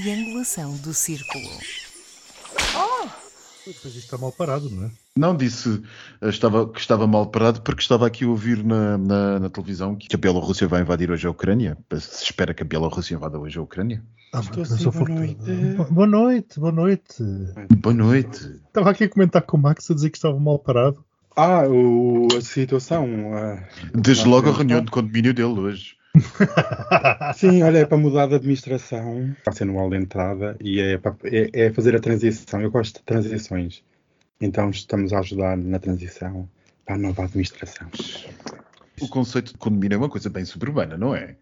triangulação do círculo. Pois isto está mal parado, não é? Não, disse eh, estava, que estava mal parado porque estava aqui a ouvir na, na, na televisão que a Bielorrússia vai invadir hoje a Ucrânia. Se espera que a Bielorrússia invada hoje a Ucrânia. Ah, Estou assim, boa noite. Bo- Boa noite, boa noite. Boa noite. Estava aqui a comentar com o Max a dizer que estava mal parado. Ah, o, a situação. ah, Desde logo a reunião de condomínio dele hoje. sim, olha, é para mudar de administração. No hall de entrada e é, para, é, é fazer a transição. Eu gosto de transições. Então estamos a ajudar na transição para a nova administração. O conceito de condomínio é uma coisa bem suburbana, não é?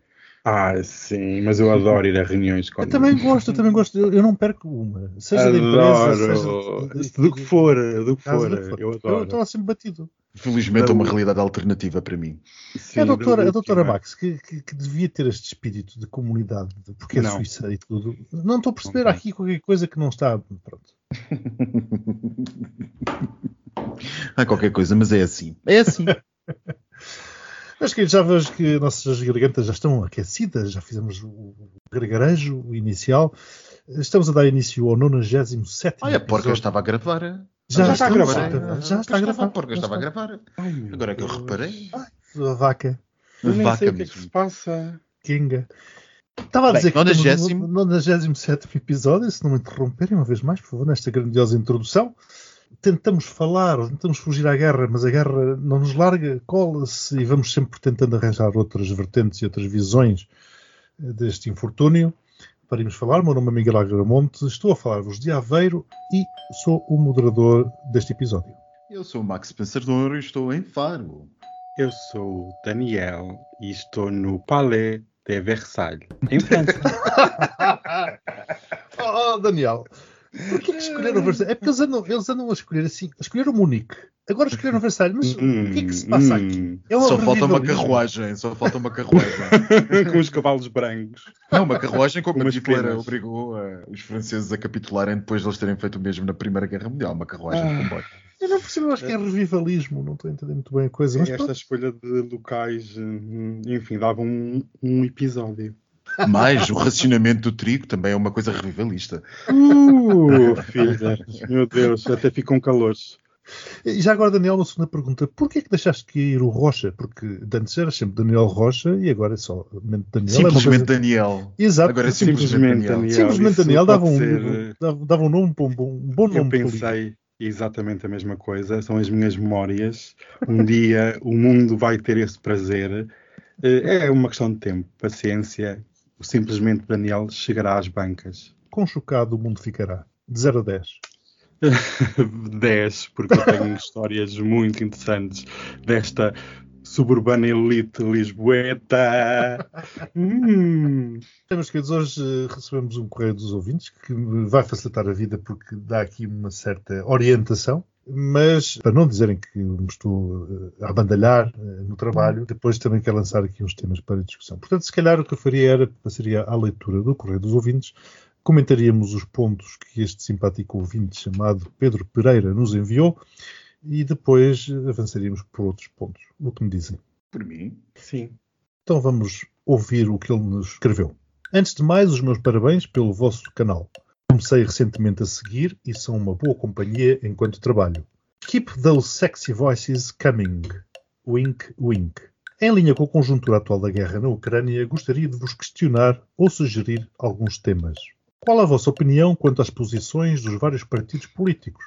Ah, sim, mas eu adoro ir a reuniões com Eu também gosto, eu também gosto. Eu, eu não perco uma. Seja da empresa, Adoro. seja Do que for, do que for. Eu Eu adoro. estava sempre batido. Felizmente é uma realidade alternativa para mim. Sim, é a doutora, a do- doutora Max que, que- que devia ter este espírito de comunidade, porque é Não. suíça e tudo. Não estou a perceber aqui qualquer coisa que não está. Pronto. Há qualquer coisa, mas é assim. É assim. Mas que já vejo que nossas gargantas já estão aquecidas, já fizemos o gargarejo inicial. Estamos a dar início ao 97. Olha, a porca estava a gravar. Já, Já está a gravar. Já está a gravar. Já estava a gravar. Ai, Agora é que eu reparei. A vaca, Eu nem Vaca sei o que é que se passa. Kinga. Estava a Bem, dizer que estamos 90º. no 97 episódio, se não me interromperem uma vez mais, por favor, nesta grandiosa introdução. Tentamos falar, tentamos fugir à guerra, mas a guerra não nos larga, cola-se e vamos sempre tentando arranjar outras vertentes e outras visões eh, deste infortúnio para irmos falar. O meu nome é Miguel Agramonte, estou a falar-vos de Aveiro e sou o moderador deste episódio. Eu sou o Max Pensador e estou em Faro. Eu sou o Daniel e estou no Palais de Versailles, em França. Oh, Daniel, porquê que escolheram Versailles? É porque eles andam, eles andam a escolher assim, escolheram Munique, agora escolheram Versailles, mas o que é que se passa aqui? Hum, É uma Só falta uma carruagem. Só falta uma carruagem. com os cavalos brancos. Não, uma carruagem como a Hitler penas. obrigou os franceses a capitularem depois de eles terem feito o mesmo na Primeira Guerra Mundial. Uma carruagem de Ah. comboio. Eu não percebo, eu acho que é revivalismo, não estou a entender muito bem a coisa, mas Esta pronto. escolha de locais, hum, enfim, dava um, um episódio. Mais o racionamento do trigo também é uma coisa revivalista. Uh, filha, meu Deus, até ficam calores. E já agora, Daniel, uma segunda pergunta, porquê é que deixaste cair o Rocha? Porque antes era sempre Daniel Rocha e agora é só Daniel. é Simplesmente coisa- Daniel. Exato. Agora é simplesmente, simplesmente, Daniel. Daniel. simplesmente isso Daniel dava um, ser, dava, dava um nome para um bom, um bom Eu nome. político. pensei exatamente a mesma coisa, são as minhas memórias. Um dia o mundo vai ter esse prazer. Eh, É uma questão de tempo, paciência. O simplesmente Daniel chegará às bancas. Quão chocado o mundo ficará? De 0 a 10. 10, porque eu tenho histórias muito interessantes desta suburbana elite lisboeta. Hum. Meus queridos, hoje eh, recebemos um correio dos ouvintes que vai facilitar a vida porque dá aqui uma certa orientação. Mas, para não dizerem que me estou eh, a abandalhar eh, no trabalho, depois também quero lançar aqui uns temas para discussão. Portanto, se calhar o que eu faria era, passaria à leitura do correio dos ouvintes, comentaríamos os pontos que este simpático ouvinte chamado Pedro Pereira nos enviou e depois eh, avançaríamos por outros pontos. O que me dizem? Por mim. Sim. Então vamos ouvir o que ele nos escreveu. Antes de mais, os meus parabéns pelo vosso canal. Comecei recentemente a seguir e são uma boa companhia enquanto trabalho. Keep those sexy voices coming. Wink, wink. Em linha com a conjuntura atual da guerra na Ucrânia, gostaria de vos questionar ou sugerir alguns temas. Qual a vossa opinião quanto às posições dos vários partidos políticos?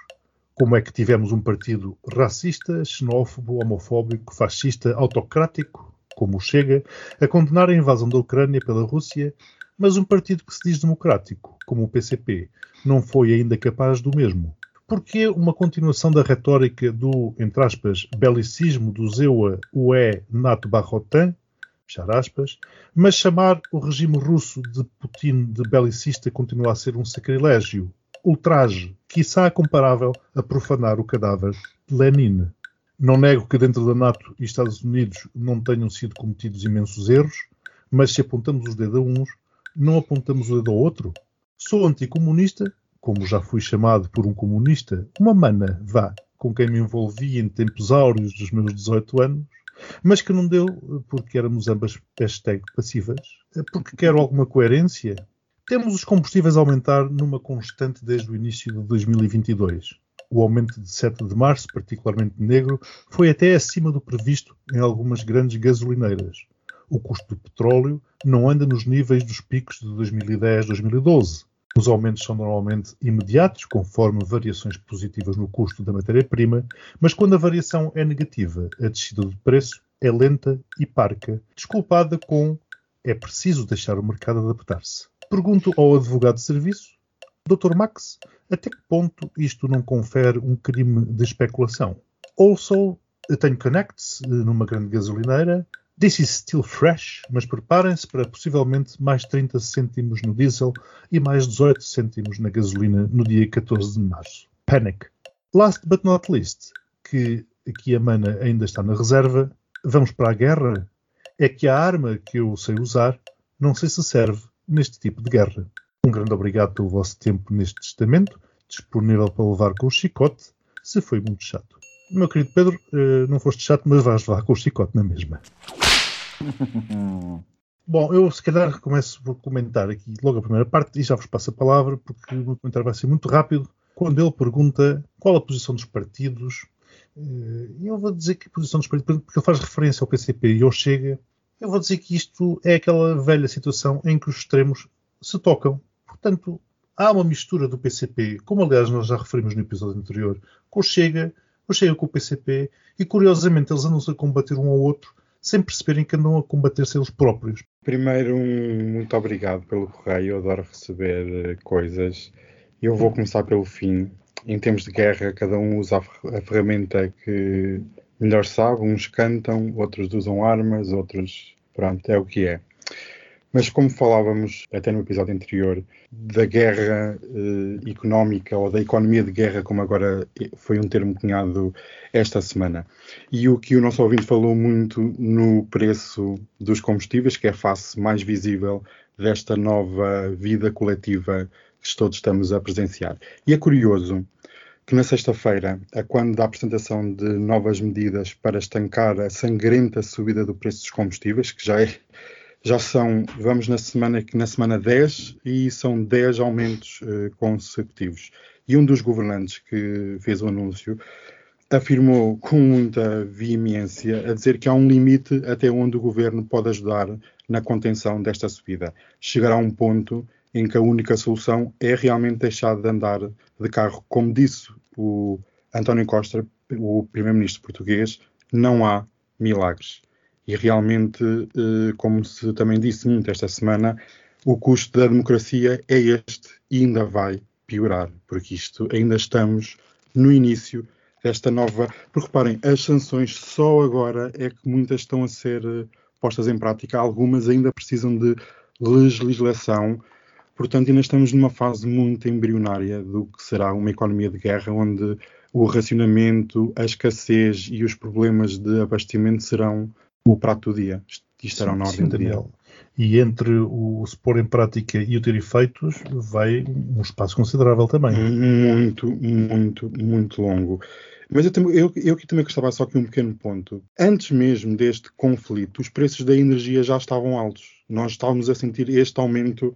Como é que tivemos um partido racista, xenófobo, homofóbico, fascista, autocrático, como Chega, a condenar a invasão da Ucrânia pela Rússia, mas um partido que se diz democrático, como o PCP, não foi ainda capaz do mesmo? Porquê uma continuação da retórica do, entre aspas, belicismo do Zewa UE NATO Barrotin, fechar aspas, mas chamar o regime russo de Putin de belicista continua a ser um sacrilégio, ultraje, quiçá comparável a profanar o cadáver de Lenin. Não nego que dentro da NATO e Estados Unidos não tenham sido cometidos imensos erros, mas se apontamos os dedos a uns, não apontamos o dedo ao outro. Sou anticomunista, como já fui chamado por um comunista, uma mana, vá, com quem me envolvi em tempos áureos dos meus 18 anos, mas que não deu porque éramos ambas hashtag passivas, porque quero alguma coerência. Temos os combustíveis a aumentar numa constante desde o início de 2022. O aumento de 7 de março, particularmente negro, foi até acima do previsto em algumas grandes gasolineiras. O custo do petróleo não anda nos níveis dos picos de 2010-2012. Os aumentos são normalmente imediatos, conforme variações positivas no custo da matéria-prima, mas quando a variação é negativa, a descida do preço é lenta e parca, desculpada com é preciso deixar o mercado adaptar-se. Pergunto ao advogado de serviço, Dr. Max, até que ponto isto não confere um crime de especulação? Also, tenho connects eh, numa grande gasolineira. This is still fresh, mas preparem-se para possivelmente mais 30 cêntimos no diesel e mais 18 cêntimos na gasolina no dia 14 de março. Panic. Last but not least, que aqui a mana ainda está na reserva, vamos para a guerra? É que a arma que eu sei usar não sei se serve neste tipo de guerra. Um grande obrigado pelo vosso tempo neste testamento, disponível para levar com o chicote, se foi muito chato. Meu querido Pedro, eh, não foste chato, mas vais levar com o chicote na mesma. Bom, eu se calhar começo por comentar aqui logo a primeira parte e já vos passo a palavra, porque o meu comentário vai ser muito rápido. Quando ele pergunta qual a posição dos partidos, eh, eu vou dizer que a posição dos partidos, porque ele faz referência ao PCP e ao Chega, eu vou dizer que isto é aquela velha situação em que os extremos se tocam. Portanto, há uma mistura do PCP, como aliás nós já referimos no episódio anterior, com o Chega, o Chega com o PCP, e curiosamente eles andam-se a combater um ao outro sem perceberem que andam a combater-se eles próprios. Primeiro, um muito obrigado pelo correio, eu adoro receber eh, coisas. Eu vou começar pelo fim. Em termos de guerra, cada um usa a ferramenta que melhor sabe. Uns cantam, outros usam armas, outros. Pronto, é o que é. Mas como falávamos até no episódio anterior da guerra eh, económica ou da economia de guerra, como agora foi um termo cunhado esta semana, e o que o nosso ouvinte falou muito no preço dos combustíveis, que é a face mais visível desta nova vida coletiva que todos estamos a presenciar. E é curioso que na sexta-feira, a quando da apresentação de novas medidas para estancar a sangrenta subida do preço dos combustíveis, que já é já são, vamos na semana na semana 10 e são 10 aumentos uh, consecutivos. E um dos governantes que fez o anúncio afirmou com muita veemência a dizer que há um limite até onde o governo pode ajudar na contenção desta subida. Chegará um ponto em que a única solução é realmente deixar de andar de carro. Como disse o António Costa, o primeiro-ministro português, não há milagres. E realmente, eh, como se também disse muito esta semana, o custo da democracia é este e ainda vai piorar, porque isto ainda estamos no início desta nova. Porque reparem, as sanções só agora é que muitas estão a ser eh, postas em prática, algumas ainda precisam de legislação. Portanto, ainda estamos numa fase muito embrionária do que será uma economia de guerra, onde o racionamento, a escassez e os problemas de abastecimento serão o prato do dia. Isto estará na ordem do dia. E entre o se pôr em prática e o ter efeitos, vai um espaço considerável também. Muito, muito, muito longo. Mas eu, também, eu, eu aqui também gostava só que um pequeno ponto. Antes mesmo deste conflito, os preços da energia já estavam altos. Nós estávamos a sentir este aumento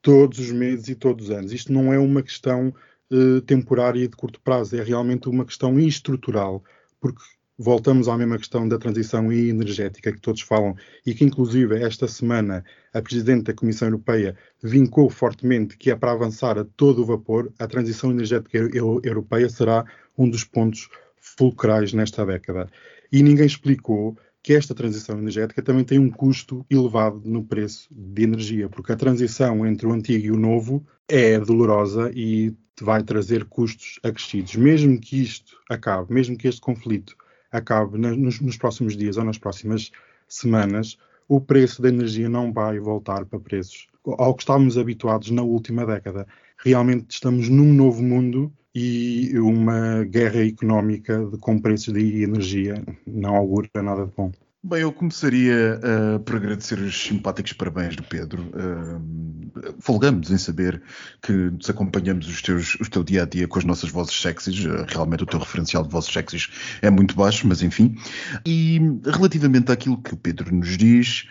todos os meses e todos os anos. Isto não é uma questão uh, temporária e de curto prazo, é realmente uma questão estrutural, porque voltamos à mesma questão da transição energética que todos falam e que, inclusive, esta semana a Presidente da Comissão Europeia vincou fortemente que é para avançar a todo o vapor, a transição energética europeia será um dos pontos fulcrais nesta década. E ninguém explicou que esta transição energética também tem um custo elevado no preço de energia, porque a transição entre o antigo e o novo é dolorosa e vai trazer custos acrescidos. Mesmo que isto acabe, mesmo que este conflito acabe nos, nos próximos dias ou nas próximas semanas, o preço da energia não vai voltar para preços ao que estávamos habituados na última década. Realmente estamos num novo mundo e uma guerra económica com preços de energia não augura nada de bom. Bem, eu começaria uh, por agradecer os simpáticos parabéns do Pedro. Uh, folgamos em saber que nos acompanhamos os teus, o teu dia a dia com as nossas vozes sexys. Uh, realmente o teu referencial de vozes sexys é muito baixo, mas enfim. E relativamente àquilo que o Pedro nos diz,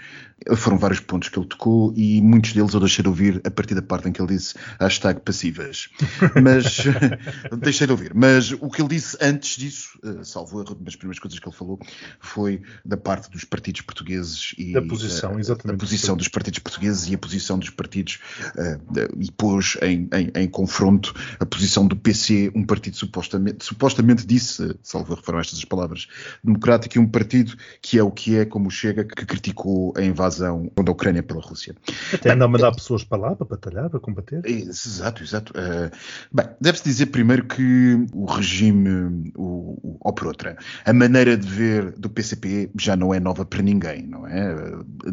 foram vários pontos que ele tocou e muitos deles eu deixei de ouvir a partir da parte em que ele disse hashtag passivas. Mas deixei de ouvir. Mas o que ele disse antes disso, salvo erro, das primeiras coisas que ele falou, foi da parte dos partidos portugueses e da posição, uh, exatamente. A posição dos partidos portugueses e a posição dos partidos uh, e pôs em, em, em, confronto a posição do PC, um partido supostamente, supostamente disse, salvo foram estas as palavras, democrático e um partido que é o que é, como chega, que criticou a invasão da Ucrânia pela Rússia. Até anda a mandar pessoas para lá, para batalhar, para combater. Exato, exato. Uh, bem, deve-se dizer primeiro que o regime, o, o, ou por outra, a maneira de ver do PCP já não é nova para ninguém, não é?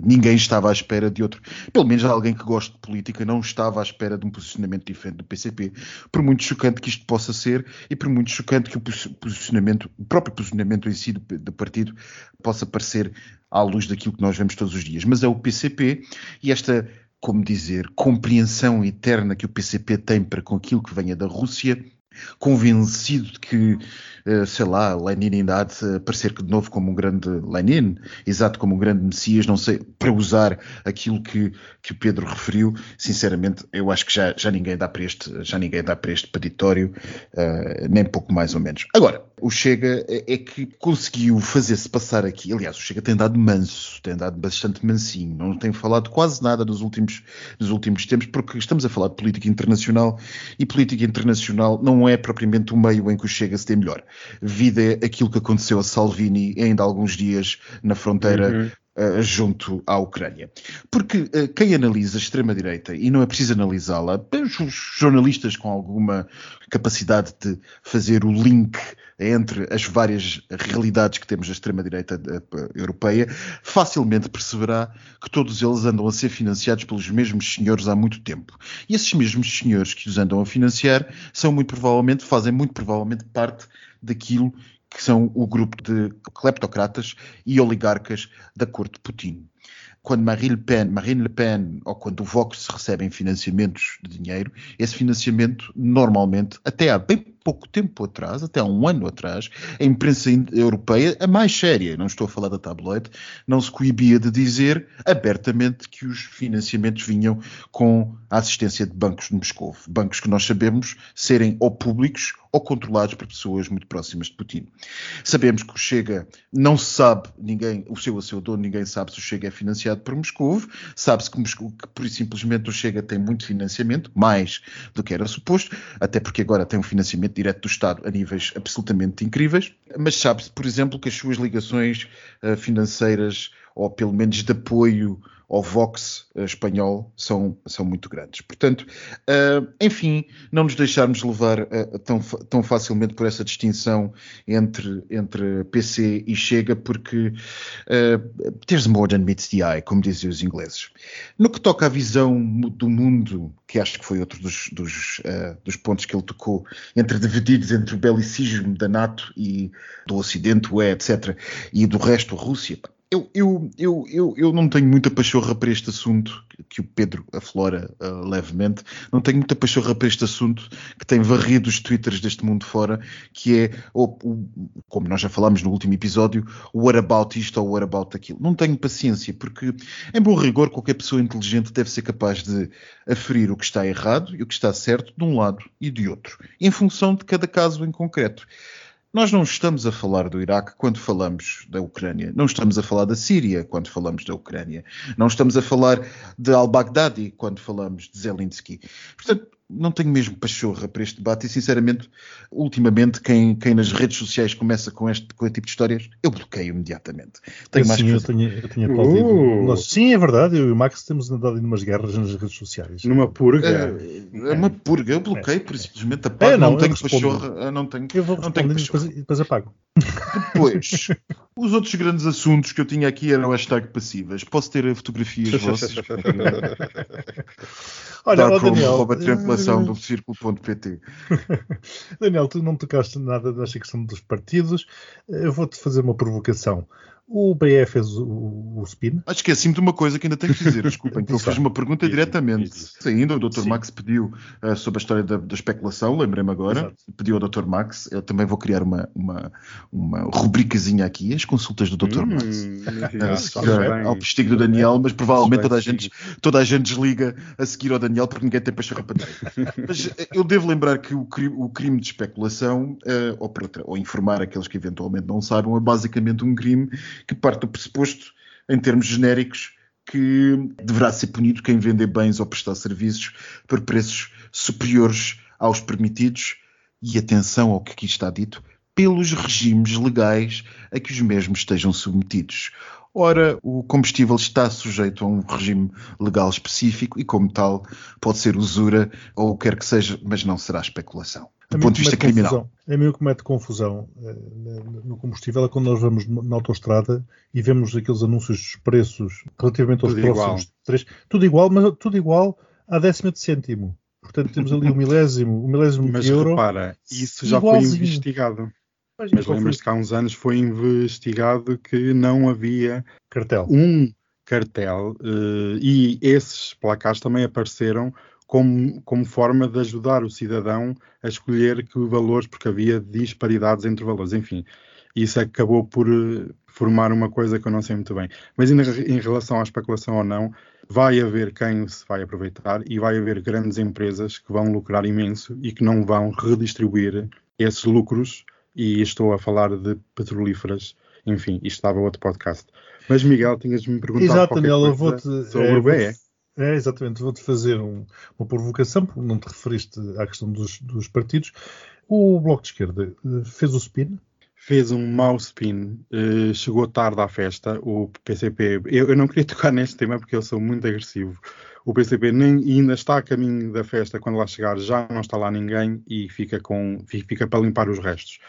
Ninguém estava à espera de outro, pelo menos alguém que gosta de política não estava à espera de um posicionamento diferente do PCP, por muito chocante que isto possa ser e por muito chocante que o posicionamento, o próprio posicionamento em si do, do partido possa parecer à luz daquilo que nós vemos todos os dias. Mas é o PCP e esta, como dizer, compreensão eterna que o PCP tem para com aquilo que venha da Rússia, convencido de que eh, sei lá, Lenin ainda há de aparecer de novo como um grande Lenin, exato como um grande Messias, não sei, para usar aquilo que, que o Pedro referiu, sinceramente, eu acho que já, já ninguém dá para este, já ninguém dá para este peditório, uh, nem pouco mais ou menos. Agora, o Chega é, é que conseguiu fazer-se passar aqui, aliás, o Chega tem dado manso, tem dado bastante mansinho, não tem falado quase nada nos últimos, nos últimos tempos, porque estamos a falar de política internacional e política internacional não é propriamente o meio em que o Chega se tem melhor vida aquilo que aconteceu a Salvini ainda há alguns dias na fronteira uhum. Uh, junto à Ucrânia. Porque uh, quem analisa a extrema-direita, e não é preciso analisá-la, os jornalistas com alguma capacidade de fazer o link entre as várias realidades que temos da extrema-direita uh, europeia, facilmente perceberá que todos eles andam a ser financiados pelos mesmos senhores há muito tempo. E esses mesmos senhores que os andam a financiar são muito provavelmente, fazem muito provavelmente parte daquilo que são o grupo de cleptocratas e oligarcas da corte de Putin. Quando Marine Le Pen, Marine Le Pen ou quando o Vox recebem financiamentos de dinheiro, esse financiamento normalmente, até há bem pouco tempo atrás, até há um ano atrás, a imprensa europeia, a mais séria, não estou a falar da tabloide, não se coibia de dizer abertamente que os financiamentos vinham com a assistência de bancos de Moscou. Bancos que nós sabemos serem ou públicos ou controlados por pessoas muito próximas de Putin. Sabemos que o Chega não se sabe, ninguém, o seu a seu dono, ninguém sabe se o Chega é financiado por Moscou, sabe-se que, que por simplesmente o Chega tem muito financiamento, mais do que era suposto, até porque agora tem um financiamento direto do Estado a níveis absolutamente incríveis, mas sabe-se, por exemplo, que as suas ligações uh, financeiras ou pelo menos de apoio ao Vox uh, espanhol são, são muito grandes. Portanto, uh, enfim, não nos deixarmos levar uh, tão, tão facilmente por essa distinção entre, entre PC e Chega, porque there's more than meets the eye, como dizem os ingleses. No que toca à visão do mundo, que acho que foi outro dos, dos, dos pontos que ele tocou, entre divididos entre o belicismo da NATO e do Ocidente, o etc., e do resto, a Rússia, eu, eu, eu, eu, eu não tenho muita pachorra para este assunto, que o Pedro aflora uh, levemente, não tenho muita pachorra para este assunto que tem varrido os twitters deste mundo fora, que é, ou, como nós já falámos no último episódio, o what about isto ou what about aquilo. Não tenho paciência, porque, em bom rigor, qualquer pessoa inteligente deve ser capaz de aferir o que está errado e o que está certo de um lado e de outro, em função de cada caso em concreto. Nós não estamos a falar do Iraque quando falamos da Ucrânia, não estamos a falar da Síria quando falamos da Ucrânia, não estamos a falar de al-Baghdadi quando falamos de Zelensky. Portanto, não tenho mesmo pachorra para este debate e, sinceramente, ultimamente, quem, quem nas redes sociais começa com este, com este tipo de histórias, eu bloqueio imediatamente. Tenho sim, mais sim, eu tinha, eu tinha uh. sim, é verdade, eu e o Max temos andado em umas guerras nas redes sociais. Numa purga. É, é uma purga, eu bloqueio, é, por simplesmente apago, é, não, não tenho pachorra, não tenho, eu vou não tenho depois, depois apago. Depois, os outros grandes assuntos que eu tinha aqui eram hashtag passivas. Posso ter fotografias vossas? Olha, oh, Daniel, triangulação do círculo.pt. Daniel, tu não tocaste nada desta questão dos partidos. Eu vou-te fazer uma provocação. O BE fez o, o spin. Ah, Esqueci-me de uma coisa que ainda tenho que dizer, desculpem, que eu fiz uma pergunta Diz, diretamente. diz. Saindo, o Dr. Sim. Max pediu ah, sobre a história da, da especulação, lembrei-me agora, Exato. pediu ao Dr. Max, eu também vou criar uma, uma, uma rubricazinha aqui, as consultas do Dr. Max. Hum, A ah, seguir faz ao- postigo do Daniel, mas provavelmente toda a, gente, toda a gente desliga a seguir ao Daniel porque ninguém tem para Mas eh, eu devo lembrar que o crime, o crime de especulação, eh, ou, para ou informar aqueles que eventualmente não saibam, é basicamente um crime que parte do pressuposto, em termos genéricos, que deverá ser punido quem vender bens ou prestar serviços por preços superiores aos permitidos, e atenção ao que aqui está dito, pelos regimes legais a que os mesmos estejam submetidos. Ora, o combustível está sujeito a um regime legal específico e, como tal, pode ser usura ou o que quer que seja, mas não será especulação. A Do ponto de vista criminal. confusão- A mim o que mete confusão eh, no combustível é quando nós vamos na autostrada e vemos aqueles anúncios dos preços relativamente aos Tudo próximos três. Tudo igual, mas tudo igual à décima de cêntimo. Portanto, temos ali o milésimo, o milésimo Mas de euro. repara, isso já foi Igualzinho. investigado. Mas lembras-te que há uns anos foi investigado que não havia cartel. um cartel eh, e esses placares também apareceram como, como forma de ajudar o cidadão a escolher que valores, porque havia disparidades entre valores. Enfim, isso acabou por eh, formar uma coisa que eu não sei muito bem. Mas em, em relação à especulação ou não, vai haver quem se vai aproveitar e vai haver grandes empresas que vão lucrar imenso e que não vão redistribuir esses lucros. E estou a falar de petrolíferas. Enfim, isto estava outro podcast. Mas Miguel, tinhas-me perguntado Exato, vou-te. sobre é, o BE. É, exatamente, vou-te fazer um- uma provocação, porque não te referiste à questão dos, dos partidos. O Bloco de Esquerda eh, fez o spin. Fez um mau spin, eh, chegou tarde à festa. O PCP, eu, eu não queria tocar neste tema porque eu sou muito agressivo. O PCP nem ainda está a caminho da festa. Quando lá chegar, já não está lá ninguém e fica, com, fi- fica para limpar os restos.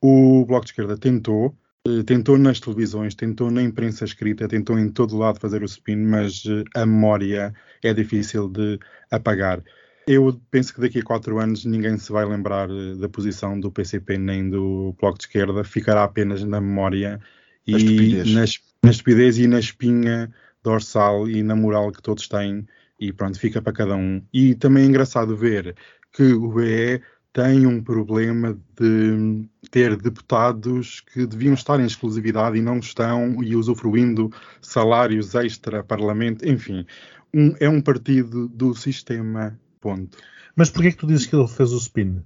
O Bloco de Esquerda tentou, eh, tentou nas televisões, tentou na imprensa escrita, tentou em todo lado fazer o spin, mas eh, a memória é difícil de apagar. Eu penso que daqui a quatro anos ninguém se vai lembrar eh, da posição do PCP nem do Bloco de Esquerda, ficará apenas na memória Na e estupidez. na, es- na estupidez e na espinha dorsal e na moral que todos têm, e pronto, fica para cada um. E também é engraçado ver que o BE tem um problema de ter deputados que deviam estar em exclusividade e não estão, e usufruindo salários extra, parlamento, enfim. Um- é um partido do sistema, ponto. Mas porquê que tu dizes que ele fez o spin?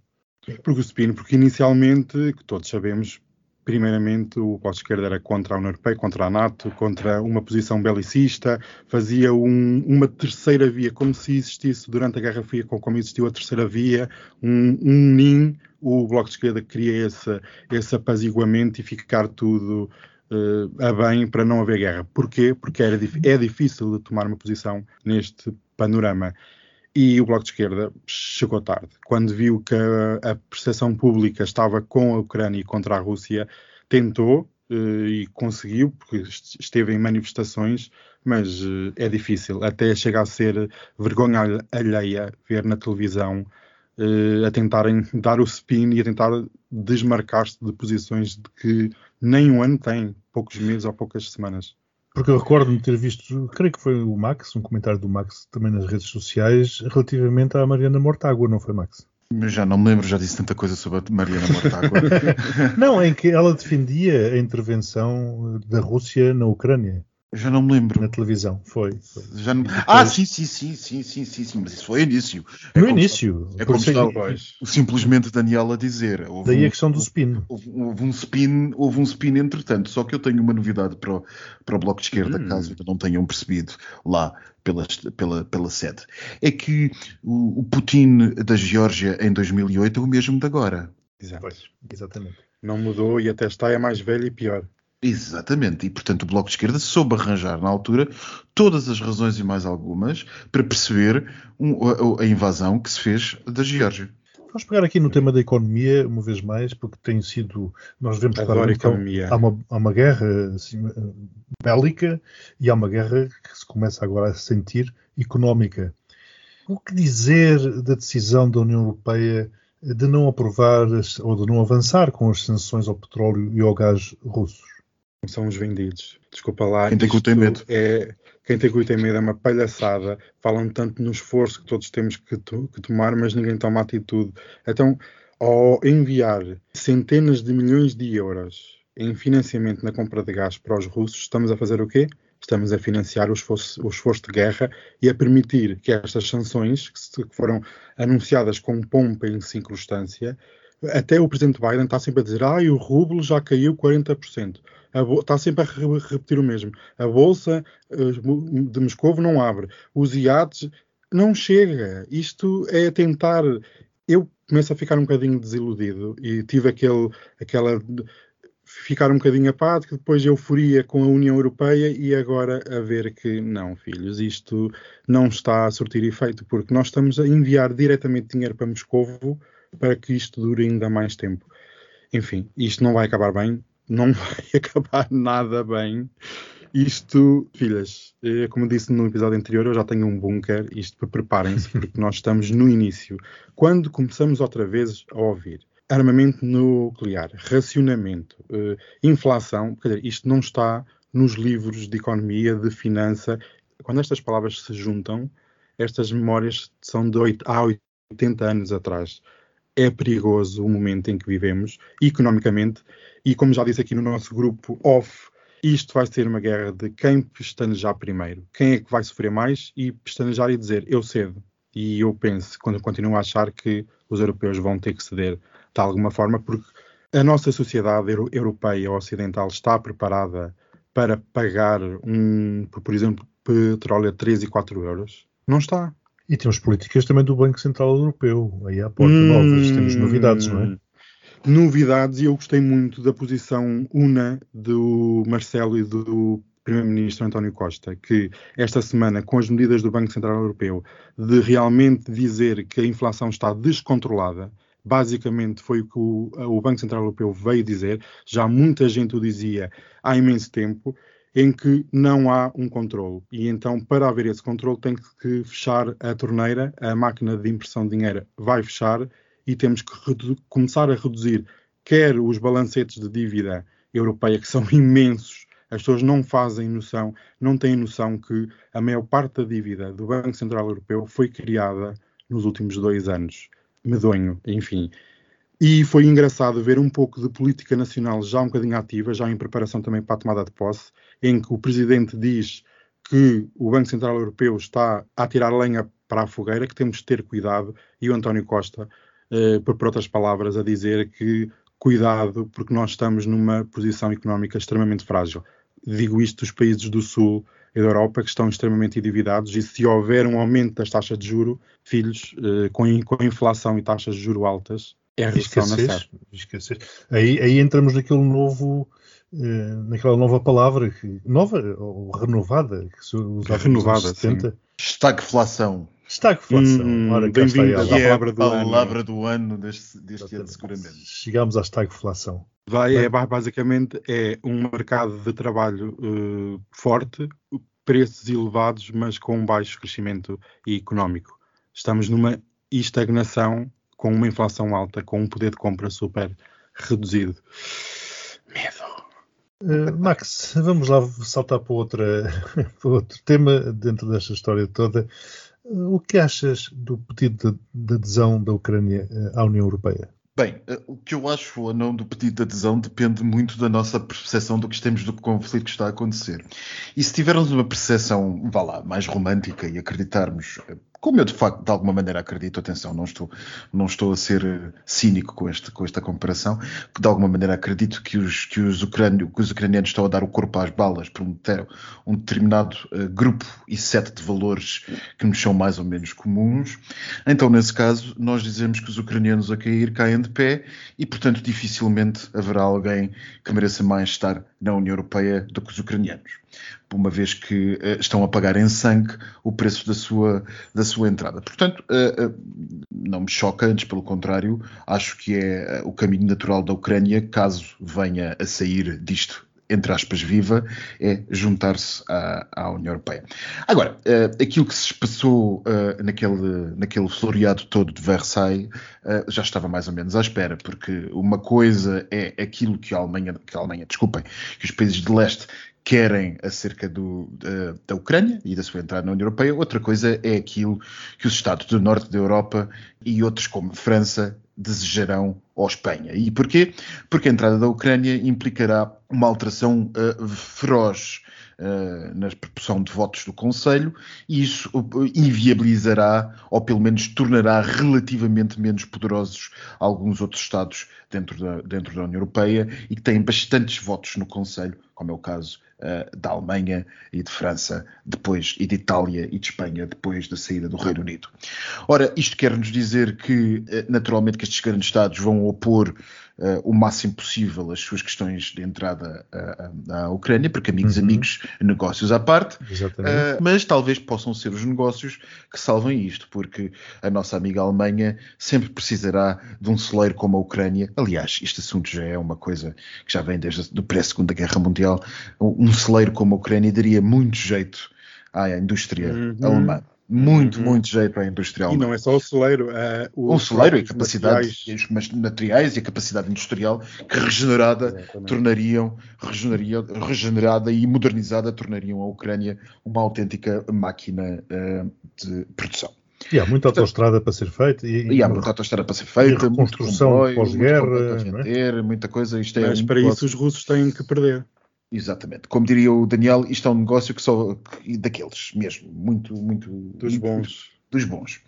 Porque o Spin, porque inicialmente, que todos sabemos, primeiramente o Bloco de Esquerda era contra a União Europeia, contra a NATO, contra uma posição belicista, fazia um- uma terceira via, como se existisse durante a Guerra Fria, como, existiu a terceira via, um, um o Bloco de Esquerda queria esse, esse apaziguamento e ficar tudo eh, a bem para não haver guerra. Porquê? Porque era, é difícil de tomar uma posição neste panorama. E o Bloco de Esquerda chegou tarde. Quando viu que a, a pública estava com a Ucrânia e contra a Rússia, tentou eh, e conseguiu, porque est- esteve em manifestações, mas eh, é difícil. Até chega a ser vergonha alhe- alheia ver na televisão eh, a tentarem dar o spin e a tentar desmarcar-se de posições de que nem um ano tem, poucos meses ou poucas semanas. Porque eu recordo-me ter visto, creio que foi o Max, um comentário do Max também nas redes sociais, relativamente à Mariana Mortágua, não foi, Max? Já não me lembro, já disse tanta coisa sobre a Mariana Mortágua. Não, em que ela defendia a intervenção da Rússia na Ucrânia, já não me lembro. na televisão. Foi. foi. Já não- Ah, sim, sim, sim, sim, sim, sim, sim, mas isso foi início. É No como início. é como isso é Pois. O simplesmente Daniel a dizer. Houve daí um- a questão do spin. Houve, houve um spin, houve um spin entretanto, só que eu tenho uma novidade para o, para o Bloco de Esquerda, Hum. caso ainda não tenham percebido lá pela, pela, pela sede. É que o, o Putin da Geórgia em 2008 é o mesmo de agora. Exato. Pois, exatamente. Não mudou e até está é mais velho e pior. Exatamente, e portanto o Bloco de Esquerda soube arranjar na altura todas as razões e mais algumas para perceber um- a, a invasão que se fez da Geórgia. Vamos pegar aqui no tema da economia, uma vez mais, porque tem sido. Nós vemos claramente que há- uma, há uma guerra assim, bélica e há uma guerra que se começa agora a sentir económica. O que dizer da decisão da União Europeia de não aprovar ou de não avançar com as sanções ao petróleo e ao gás russos? São os vendidos. Desculpa lá. Quem tem cu tem medo. É, quem tem cu tem medo é uma palhaçada. Falam tanto no esforço que todos temos que, to que tomar, mas ninguém toma atitude. Então, ao enviar centenas de milhões de euros em financiamento na compra de gás para os russos, estamos a fazer o quê? Estamos a financiar o esforço, o esforço de guerra e a permitir que estas sanções, que foram anunciadas com pompa e circunstância, até o presidente Biden está sempre a dizer ah, o rublo já caiu 40%. está sempre a repetir o mesmo. A bolsa eh, de Moscou não abre. Os iates não chega. Isto é tentar. Eu começo a ficar um bocadinho desiludido e tive aquele, aquela ficar um bocadinho apático, depois euforia com a União Europeia e agora a ver que não, filhos, isto não está a surtir efeito, porque nós estamos a enviar diretamente dinheiro para Moscovo para que isto dure ainda mais tempo. Enfim, isto não vai acabar bem, não vai acabar nada bem. Isto, filhas, eh, como disse no episódio anterior, eu já tenho um bunker. Isto, preparem-se, porque nós estamos no início. Quando começamos outra vez a ouvir armamento nuclear, racionamento, uh, inflação, quer dizer, isto não está nos livros de economia, de finança. Quando estas palavras se juntam, estas memórias são de 8, há 80 anos atrás. É perigoso o momento em que vivemos, economicamente, e como já disse aqui no nosso grupo off, isto vai ser uma guerra de quem pestanejar primeiro. Quem é que vai sofrer mais e pestanejar e dizer eu cedo. E eu penso, quando continuo a achar que os europeus vão ter que ceder de alguma forma, porque a nossa sociedade europeia ocidental está preparada para pagar um, por exemplo, petróleo a 3 e 4 euros? Não está. E temos políticas também do Banco Central Europeu, aí à porta hum, novas, temos novidades, não é? Novidades, e eu gostei muito da posição una do Marcelo e do Primeiro-Ministro António Costa, que esta semana, com as medidas do Banco Central Europeu, de realmente dizer que a inflação está descontrolada, basicamente foi o que o, o, Banco Central Europeu veio dizer, já muita gente o dizia há imenso tempo, em que não há um controle. E então, para haver esse controle, tem que fechar a torneira, a máquina de impressão de dinheiro vai fechar e temos que começar a reduzir quer os balancetes de dívida europeia, que são imensos, as pessoas não fazem noção, não têm noção que a maior parte da dívida do Banco Central Europeu foi criada nos últimos dois anos medonho, enfim. E foi engraçado ver um pouco de política nacional já um bocadinho ativa, já em preparação também para a tomada de posse, em que o presidente diz que o Banco Central Europeu está a tirar lenha para a fogueira, que temos de ter cuidado, e o António Costa, eh, por, outras palavras, a dizer que cuidado, porque nós estamos numa posição económica extremamente frágil. Digo isto dos países do Sul da Europa que estão extremamente endividados e se houver um aumento das taxas de juro, filhos, eh, com, com inflação e taxas de juro altas, é a redução na. Aí, aí entramos naquele novo, eh, naquela nova palavra, que, nova ou renovada, que se usava renovada, nos 70. Sim. Estagflação. Estagflação. Hum, palavra do, é palavra do ano deste, deste ano, seguramente. Chegámos à estagflação. Vai, é, basicamente é um mercado de trabalho uh, forte, preços elevados, mas com um baixo crescimento económico. Estamos numa estagnação com uma inflação alta, com um poder de compra super reduzido. Medo. Uh, Max, vamos lá saltar para, outra, para outro tema dentro desta história toda. Uh, o que achas do pedido de, de adesão da Ucrânia uh, à União Europeia? Bem, eh, o que eu acho ou não do pedido de adesão depende muito da nossa percepção do que temos do conflito que está a acontecer. E se tivermos uma percepção, vá lá, mais romântica e acreditarmos eh, como eu de facto de alguma maneira acredito, atenção, não estou, não estou a ser eh, cínico com, este, com esta comparação, que de alguma maneira acredito que os, que os, ucrânio, que os ucranianos estão a dar o corpo às balas por um, um determinado uh, grupo e set de valores que nos são mais ou menos comuns. Então, nesse caso, nós dizemos que os ucranianos a cair caem de pé e, portanto, dificilmente haverá alguém que mereça mais estar na União Europeia do que os ucranianos uma vez que uh, estão a pagar em sangue o preço da sua, da sua entrada. Portanto, uh, uh, não me choca, antes pelo contrário, acho que é o caminho natural da Ucrânia, caso venha a sair disto entre aspas, viva, é juntar-se à, à, União Europeia. Agora, uh, aquilo que se passou uh, naquele, naquele floreado todo de Versailles uh, já estava mais ou menos à espera, porque uma coisa é aquilo que a Alemanha, que a Alemanha, desculpem, que os países de leste querem acerca do, da, da Ucrânia e da sua entrada na União Europeia, outra coisa é aquilo que os Estados do Norte da Europa e outros como França desejarão ou Espanha. E porquê? Porque a entrada da Ucrânia implicará uma alteração uh, feroz uh, na proporção de votos do Conselho e isso inviabilizará ou pelo menos tornará relativamente menos poderosos alguns outros Estados dentro da, dentro da União Europeia e que têm bastantes votos no Conselho, como é o caso uh, da Alemanha e de França depois, e de Itália e de Espanha depois da saída do Reino Unido. Ora, isto quer nos dizer que, uh, naturalmente, que estes grandes Estados vão opor uh, o máximo possível as suas questões de entrada à, Ucrânia, porque amigos, uhum. amigos, negócios à parte, uh, mas talvez possam ser os negócios que salvem isto, porque a nossa amiga Alemanha sempre precisará de um celeiro como a Ucrânia. Aliás, este assunto já é uma coisa que já vem desde a pré-segunda Guerra Mundial. Um celeiro como a Ucrânia daria muito jeito à indústria uhum. alemã muito, uhum. muito jeito à industrial. E não é só o celeiro. Uh, o celeiro e a capacidade, materiais. os materiais e a capacidade industrial que regenerada Exatamente. tornariam, regeneraria, regenerada e modernizada tornariam a Ucrânia uma autêntica máquina uh, de produção. E há muita autoestrada para ser feita. E, e há muita autoestrada para ser feita, construção pós-guerra, é? muita coisa. Isto é Mas para isso os russos têm que perder. Exatamente. Como diria o Daniel, isto é um negócio que só daqueles mesmo, muito, muito dos bons. Dos bons.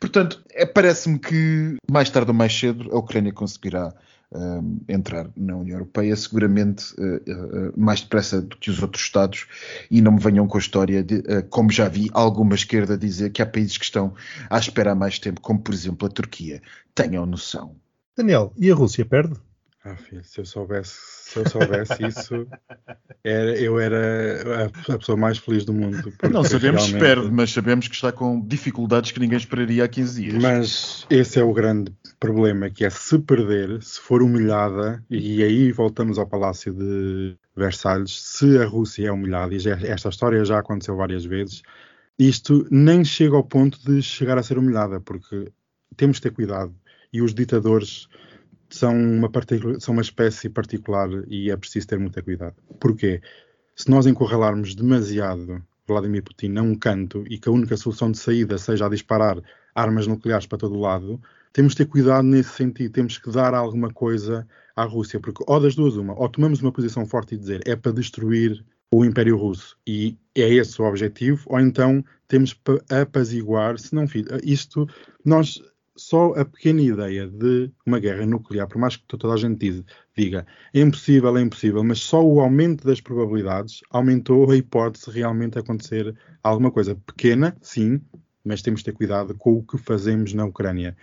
Portanto, é, parece-me que mais tarde ou mais cedo a Ucrânia conseguirá um, entrar na União Europeia, seguramente uh, uh, mais depressa do que os outros Estados, e não me venham com a história de, uh, como já vi alguma esquerda dizer, que há países que estão à espera há mais tempo, como por exemplo a Turquia. Tenham noção. Daniel, e a Rússia perde? Ah, filho, se eu soubesse, se eu soubesse isso, era, eu era a, a, pessoa mais feliz do mundo. Não sabemos realmente... se perde, mas sabemos que está com dificuldades que ninguém esperaria há 15 dias. Mas esse é o grande problema, que é se perder, se for humilhada, e aí voltamos ao Palácio de Versalhes, se a Rússia é humilhada, e já, esta história já aconteceu várias vezes, isto nem chega ao ponto de chegar a ser humilhada, porque temos de ter cuidado. E os ditadores são uma, são uma espécie particular e é preciso ter muito cuidado. Porquê? Se nós encurralarmos demasiado Vladimir Putin a um canto e que a única solução de saída seja a disparar armas nucleares para todo o lado, temos de ter cuidado nesse sentido. Temos que dar alguma coisa à Rússia, porque ou das duas uma, ou tomamos uma posição forte e dizer é para destruir o Império Russo e é esse o objetivo, ou então temos para apaziguar, se não, isto nós só a pequena ideia de uma guerra nuclear, por mais que toda a gente diga é impossível, é impossível, mas só o aumento das probabilidades aumentou a hipótese de realmente acontecer alguma coisa. Pequena, sim, mas temos de ter cuidado com o que fazemos na Ucrânia.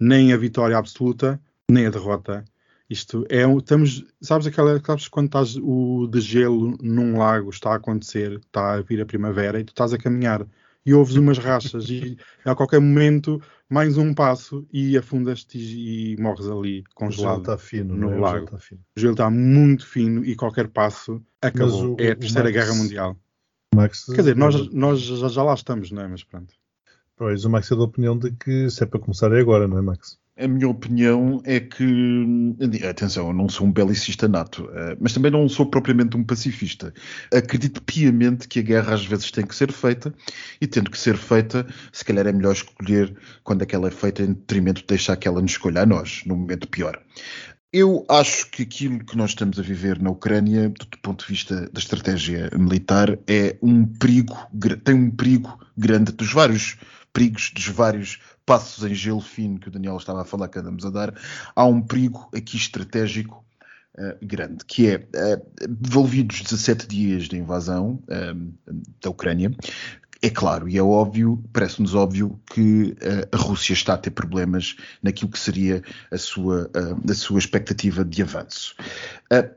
Nem a vitória absoluta, nem a derrota. Isto é, estamos, sabes aquela, sabes quando estás o de gelo num lago, está a acontecer, está a vir a primavera e tu estás a caminhar e ouves umas rachas e a qualquer momento mais um passo e afundas-te e, morres ali congelado. O está fino, no é? lago. O está, fino. O gelo está muito fino e qualquer passo acabou. O, é a terceira Max, guerra mundial. Max, Quer dizer, nós, nós já, já, lá estamos, não é? Mas pronto. Pois, o Max é da opinião de que se é para começar é agora, não é, Max? A minha opinião é que, atenção, eu não sou um belicista nato, eh, mas também não sou propriamente um pacifista. Acredito piamente que a guerra às vezes tem que ser feita e, tendo que ser feita, se calhar é melhor escolher quando aquela é feita em detrimento de deixar que ela nos escolha a nós, no momento pior. Eu acho que aquilo que nós estamos a viver na Ucrânia, do ponto de vista da estratégia militar, é um perigo, tem um perigo grande dos vários perigos, dos vários passos em gelo fino que o Daniel estava a falar que andamos a dar, há um perigo aqui estratégico uh, grande, que é, uh, devolvidos 17 dias de invasão uh, da Ucrânia, é claro e é óbvio, parece-nos óbvio que a Rússia está a ter problemas naquilo que seria a sua, a sua expectativa de avanço.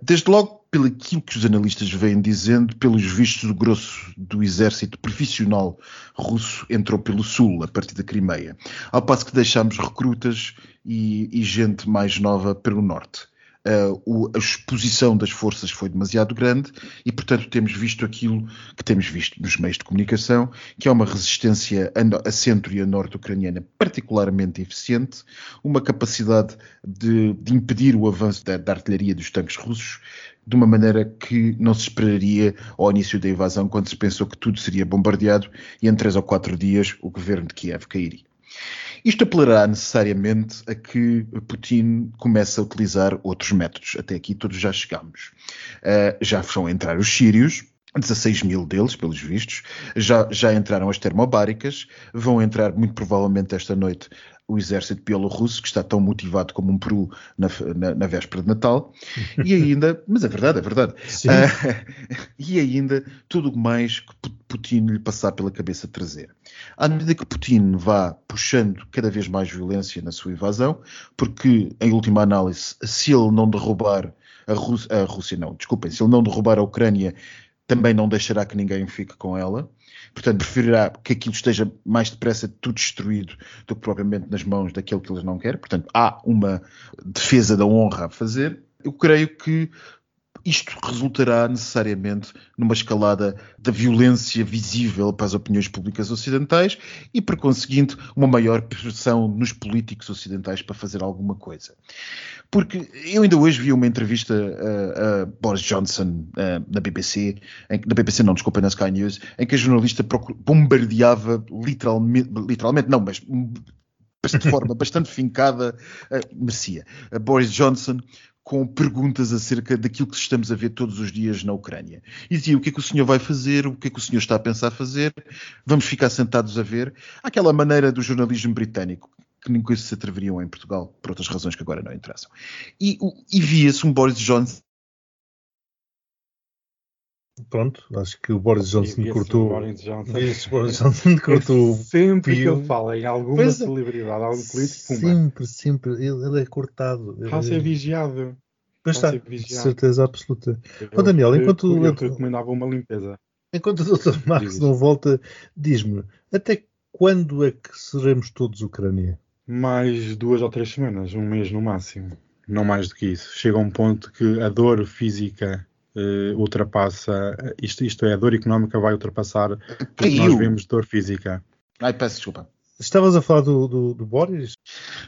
Desde logo, pelo aquilo que os analistas vêm dizendo, pelos vistos, o grosso do exército profissional russo entrou pelo sul, a partir da Crimeia, ao passo que deixámos recrutas e, e gente mais nova pelo norte. uh, o, a exposição das forças foi demasiado grande e, portanto, temos visto aquilo que temos visto nos meios de comunicação, que é uma resistência a, a centro e a norte ucraniana particularmente eficiente, uma capacidade de, de impedir o avanço da, da artilharia dos tanques russos de uma maneira que não se esperaria ao início da invasão, quando se pensou que tudo seria bombardeado e em três ou quatro dias o governo de Kiev cairia. Isto apelará necessariamente a que Putin comece a utilizar outros métodos. Até aqui todos já chegamos. Uh, já vão entrar os sírios, 16 mil deles, pelos vistos, já, já entraram as termobáricas, vão entrar muito provavelmente esta noite o exército bielorrusso, que está tão motivado como um peru na, na, na véspera de Natal, e ainda, mas é verdade, é verdade, uh, e ainda tudo mais que Putin lhe passar pela cabeça trazer. À medida que Putin vá puxando cada vez mais violência na sua invasão, porque, em última análise, se ele não derrubar a Rússia, a Rússia não, desculpem, se ele não derrubar a Ucrânia, também não deixará que ninguém fique com ela. Portanto, preferirá que aquilo esteja mais depressa tudo destruído do que propriamente nas mãos daquele que eles não querem. Portanto, há uma defesa da honra a fazer. Eu creio que isto resultará necessariamente numa escalada da violência visível para as opiniões públicas ocidentais e, por conseguinte, uma maior pressão nos políticos ocidentais para fazer alguma coisa. Porque eu ainda hoje vi uma entrevista a, a Boris Johnson na BBC, em, na BBC não, desculpa, na Sky News, em que a jornalista bombardeava literalmente, literalmente não, mas de forma bastante fincada, uh, merecia. A Boris Johnson com perguntas acerca daquilo que estamos a ver todos os dias na Ucrânia. E dizia o que é que o senhor vai fazer, o que é que o senhor está a pensar fazer, vamos ficar sentados a ver. Aquela maneira do jornalismo britânico que nunca se atreveriam em Portugal, por outras razões que agora não interessam. E, e via-se um Boris Johnson Pronto, acho que o Boris Johnson cortou. Boris Johnson. Boris Johnson cortou. sempre que ele fala em alguma pois é. celebridade, algum político, pumba. Sempre, sempre. Ele, ele é cortado. Está a ser vigiado. Pois está, vigiado. certeza absoluta. Ó Daniel, enquanto. Eu, eu, eu recomendava uma limpeza. Enquanto o Dr. Marcos não volta, diz-me, até quando é que seremos todos Ucrânia? Mais duas ou três semanas, um mês no máximo. Não mais do que isso. Chega a um ponto que a dor física uh, ultrapassa, isto, isto é, a dor económica vai ultrapassar o que nós vemos dor física. Ai, peço desculpa. Estavas a falar do, do, do Boris?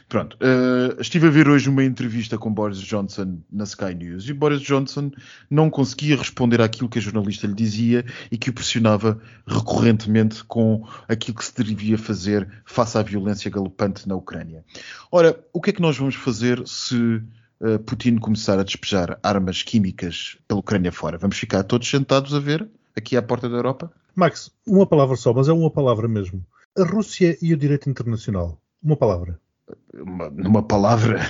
Pronto, uh, estive a ver hoje uma entrevista com Boris Johnson na Sky News e Boris Johnson não conseguia responder àquilo que a jornalista lhe dizia e que o pressionava recorrentemente com aquilo que se devia fazer face à violência galopante na Ucrânia. Ora, o que é que nós vamos fazer se uh, Putin começar a despejar armas químicas pela Ucrânia fora? Vamos ficar todos sentados a ver aqui à porta da Europa? Max, uma palavra só, mas é uma palavra mesmo. A Rússia e o direito internacional. Uma palavra. Uma, numa palavra,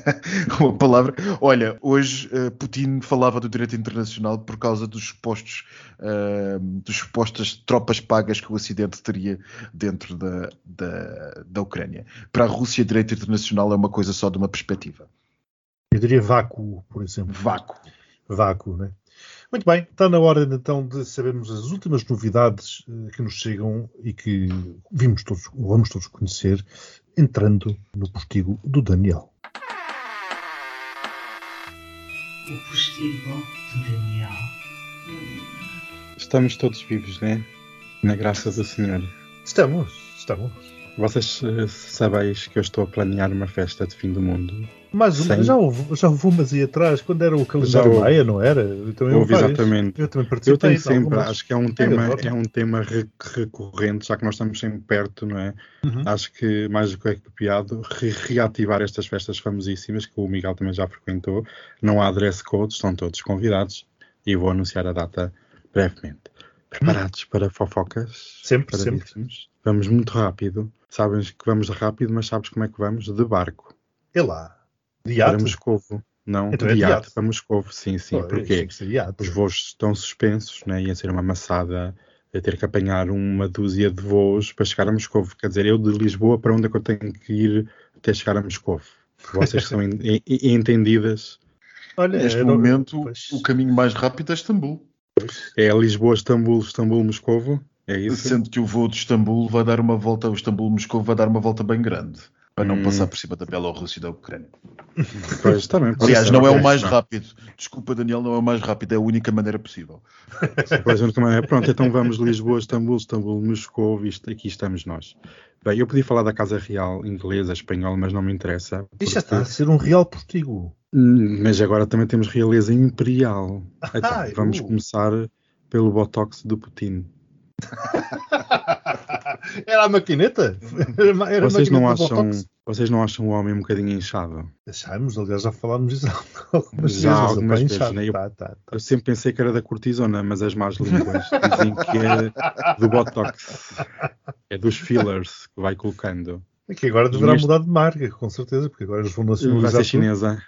uma palavra. Olha, hoje uh, Putin falava do direito internacional por causa dos supostos, uh, dos supostas tropas pagas que o Ocidente teria dentro da, da, da Ucrânia. Para a Rússia, direito internacional é uma coisa só de uma perspectiva. Eu diria vácuo, por exemplo. Vácuo. Vácuo, né? Muito bem, está na hora então de sabermos as últimas novidades uh, que nos chegam e que vimos todos, vamos todos conhecer, entrando no postigo do Daniel. O postigo do Daniel. Estamos todos vivos, né? Na graça do Senhor. Estamos, estamos. Vocês uh, sabeis que eu estou a planear uma festa de fim do mundo mas já houve, já houve umas aí atrás, quando era o calendário Maia, não era? Eu também houve, exatamente. Eu também participei. Eu tenho sempre, algumas... acho que é um tema, é, é um tema recorrente, já que nós estamos sempre perto, não é? Uhum. Acho que mais do que apropriado re reativar estas festas famosíssimas, que o Miguel também já frequentou. Não há dress code, estão todos convidados e vou anunciar a data brevemente. Preparados hum. para fofocas? Sempre, sempre. Vamos muito rápido. Sabes que vamos rápido, mas sabes como é que vamos? De barco. É lá. De Para Moscovo. Não, então é de iate para Moscovo, sim, sim. Oh, porque os voos estão suspensos, né? ia ser uma maçada a ter que apanhar uma dúzia de voos para chegar a Moscovo. Quer dizer, eu de Lisboa, para onde é que eu tenho que ir até chegar a Moscovo? Vocês são entendidas. Olha, neste momento, pois... o caminho mais rápido é Istambul. É Lisboa, Istambul, Istambul, Moscovo. É isso. Sendo que o voo de Istambul vai dar uma volta, o Istambul, Moscovo vai dar uma volta bem grande. Para não Hum. passar por cima da Bielorrússia e da Ucrânia. Pois, também Aliás, não é o mais não. rápido. Desculpa, Daniel, não é o mais rápido, é a única maneira possível. Pois, a única maneira- Pronto, então vamos Lisboa, Istambul, Istambul, Moscou, isto, aqui estamos nós. Bem, eu podia falar da Casa Real inglesa, espanhola, mas não me interessa. Isto já porque- está a ser um real postigo. Mas agora também temos realeza imperial. Então, Ai, vamos uh. começar pelo Botox do Putin. Era a maquineta? Era, a Vocês não, maquineta do acham, vocês não acham o homem um bocadinho inchado? Achamos, aliás, já falámos disso algumas Já vezes. algumas vezes, chato. né? Eu- Tá, tá, tá. Eu sempre pensei que era da cortisona, mas as más línguas dizem que é do Botox. É dos fillers que vai colocando. É que agora deverá Neste- mudar de marca, com certeza, porque agora eles vão Vai nacionalizar. ser tudo. chinesa.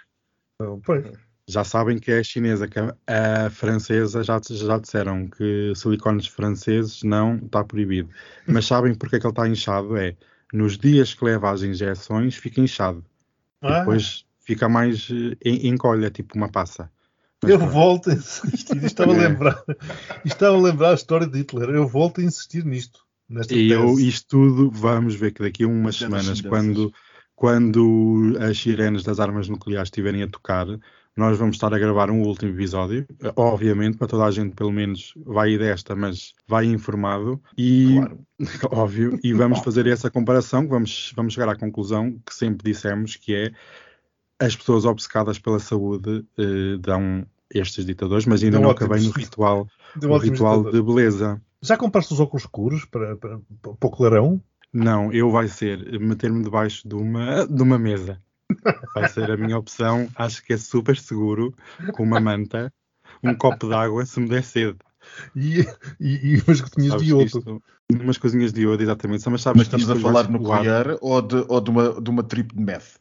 Pois. Já sabem que é chinesa, que a, francesa já, já disseram que silicones franceses não está proibido. Mas sabem porque é que ele está inchado? É nos dias que leva às injeções fica inchado. Ah, Depois fica mais eh, en- encolhe, é tipo uma passa. Mas eu volto a insistir. Isto Estava a É. lembrar. Estava a lembrar a história de Hitler. Eu volto a insistir nisto. Nesta E eu, isto tudo, vamos ver que daqui a umas semanas, quando, quando as sirenes das armas nucleares estiverem a tocar, nós vamos estar a gravar um último episódio. Obviamente, para toda a gente, pelo menos, vai desta, mas vai informado. E, Claro. óbvio, e vamos fazer essa comparação, vamos, vamos chegar à conclusão que sempre dissemos, que é as pessoas obcecadas pela saúde eh, dão estes ditadores, mas ainda Dão não acabei no ritual, ótimos ritual de beleza. Já compraste os óculos escuros para, para, para o clarão? Não, eu vai ser meter-me debaixo de uma, de uma mesa. Vai ser a minha opção. Acho que é super seguro, com uma manta, um copo de água se me der sede. E, e, e umas Sabes de iodo. isto? Umas coisinhas de iodo, exatamente. Mas sabes Mas estamos a falar nuclear ou de, ou de uma, de uma trip de meth?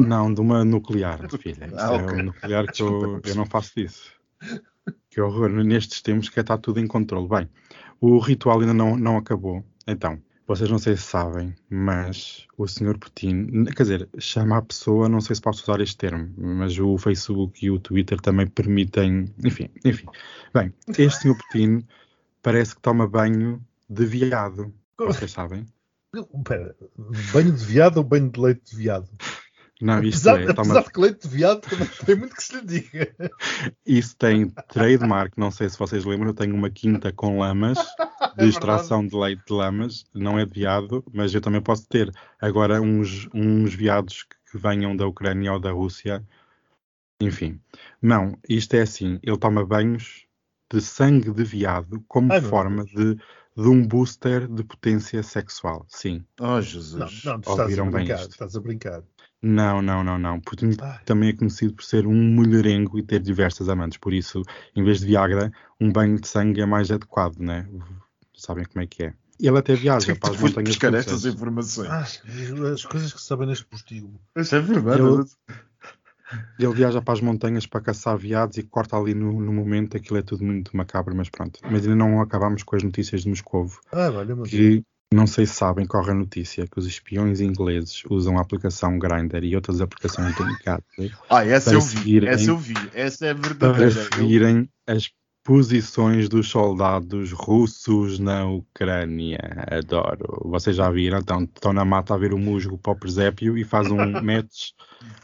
Não, de uma nuclear, filha. Isto Ah, é ok. um nuclear que eu, não eu não faço disso. Que horror. Nestes tempos que está tudo em controle. Bem, o ritual ainda não, não acabou. Então, vocês não sei se sabem, mas o Sr. Putin, quer dizer, chama a pessoa, não sei se posso usar este termo, mas o Facebook e o Twitter também permitem, enfim, enfim. Bem, este Sr. Putin parece que toma banho de viado. Vocês sabem? Espera, banho de viado ou banho de leite de viado? Não, isto Apesar, é, toma apesar de que leite de viado também tem muito que se lhe diga. Isso tem trademark, não sei se vocês lembram, eu tenho uma quinta com lamas, É de extração de leite de lamas, não é de viado, mas eu também posso ter agora uns, uns viados que venham da Ucrânia ou da Rússia, enfim. Não, isto é assim, ele toma banhos de sangue de viado como forma de, de um booster de potência sexual, sim. Oh, Não, Jesus. não, tu estás a Ouviram brincar. isto? Estás a brincar. Não, não, não, não. Ai. também é conhecido por ser um mulherengo e ter diversas amantes. Por isso, em vez de Viagra, um banho de sangue é mais adequado, né? Sabem como é que é. Ele até viaja para as montanhas buscar estas informações. Ah, as coisas que se sabem neste postigo. Isso é verdade. Eu- Ele viaja para as montanhas para caçar viados e corta ali no, no momento. Aquilo é tudo muito macabro, mas pronto. Mas ainda não acabámos com as notícias de Moscovo. Ah, olha, mas Que, não sei se sabem, corre a notícia que os espiões ingleses usam a aplicação Grindr e outras aplicações de Ah, essa Para eu vi. seguirem- Essa eu vi. Essa é para verdadeira. Seguirem as posições dos soldados russos na Ucrânia. Adoro. Vocês já viram? Então, estão na mata a ver o musgo para o presépio e faz um match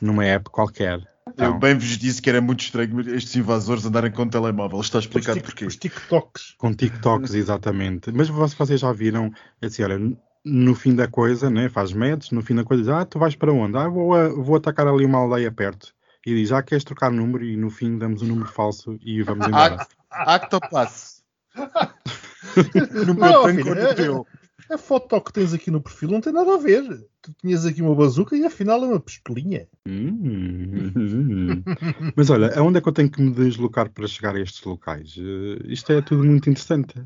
numa app qualquer. Eu Então, bem vos disse que era muito estranho estes invasores andarem com telemóvel. Está os, explicado tic- porquê. os TikToks. com TikToks, exatamente. Mas vo- vocês já viram, é assim, olha, no fim da coisa, né, faz match, no fim da coisa diz, ah, tu vais para onde? Ah, vou, a- vou atacar ali uma aldeia perto. E diz, ah, queres trocar número? E no fim damos um número falso e vamos embora. Actopass. no meu Não, tanque ou no é- teu? A foto que tens aqui no perfil não tem nada a ver. Tu tinhas aqui uma bazuca e afinal é uma pistolinha. Hum. Mas olha, aonde é que eu tenho que me deslocar para chegar a estes locais? Eh, isto é tudo muito interessante.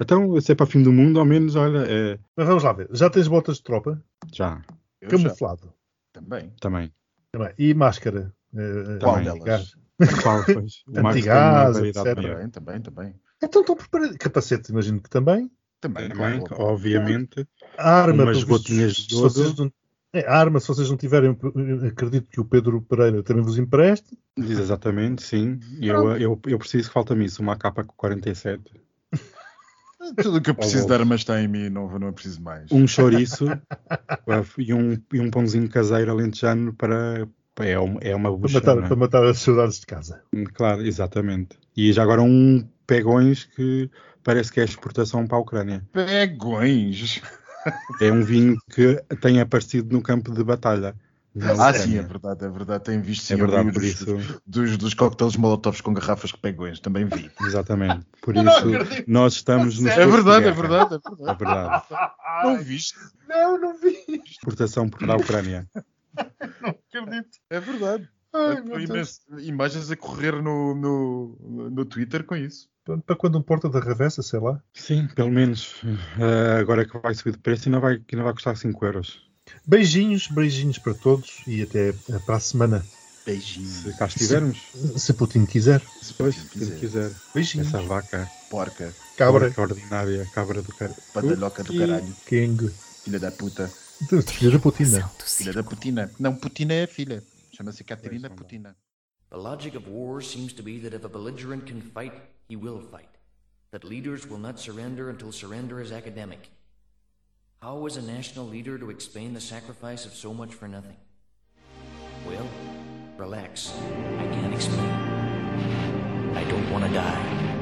Então, se é para fim do mundo, ao menos, olha, é, Mas vamos lá ver. Já tens botas de tropa? já, Eu já. Camuflado. Também. também. Também. E máscara? Eh, Qual Também. delas? Qual, pois? Antigás, variedade etc. Também, também, também. Então estão preparados. Capacete, imagino que também. Também, Também, claro. obviamente. A arma, Umas gotinhas se de vocês iodo. não- é, a arma, se vocês não tiverem, acredito que o Pedro Pereira também vos empreste. Diz exatamente, sim. Eu, eu, eu preciso que falta-me isso, uma capa com 47. Tudo o que eu preciso Oh, de armas está em mim, não, não é preciso mais. Um chouriço e, um, e um pãozinho caseiro alentejano para. É uma, é uma Para matar, é? para matar as saudades de casa. Claro, exatamente. E já agora um pegões que parece que é exportação para a Ucrânia. Pegões. É um vinho que tem aparecido no campo de batalha. Ah, sim, é verdade, é verdade. Tenho visto sim, É verdade, por dos, isso, dos, dos coquetéis molotovs com garrafas de pegões, também vi. exatamente. Por não isso, acredito. nós estamos no É de verdade, é verdade, é É verdade. verdade. Não viste? Não, não vi. Exportação para a Ucrânia. Acredito. É verdade. Ai, vi Deus. imenso- imagens a correr no, no, no Twitter com isso. Para- quando um porta da revessa, sei lá. Sim, pelo menos. eh, agora que vai subir de preço e não vai, que não vai custar 5 euros. Beijinhos, beijinhos para todos e até para a semana, Beijinhos. Se cá estivermos, se Putin quiser. Se Putin se quiser. quiser. Beijinhos. Essa vaca. Porca, Cabra, porca ordinária, cabra do cara. badalhoca do caralho. King. Filha da puta. Filha da Putina. Filha da Putina. Não, Putina é a filha. Chama-se Caterina Putina. The logic of war seems to be that if a belligerent can fight, he will fight. That leaders will not surrender until surrender is academic. How is a national leader to explain the sacrifice of so much for nothing? Well, relax. I can't explain. I don't want to die.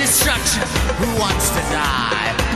Destruction. Who wants to die?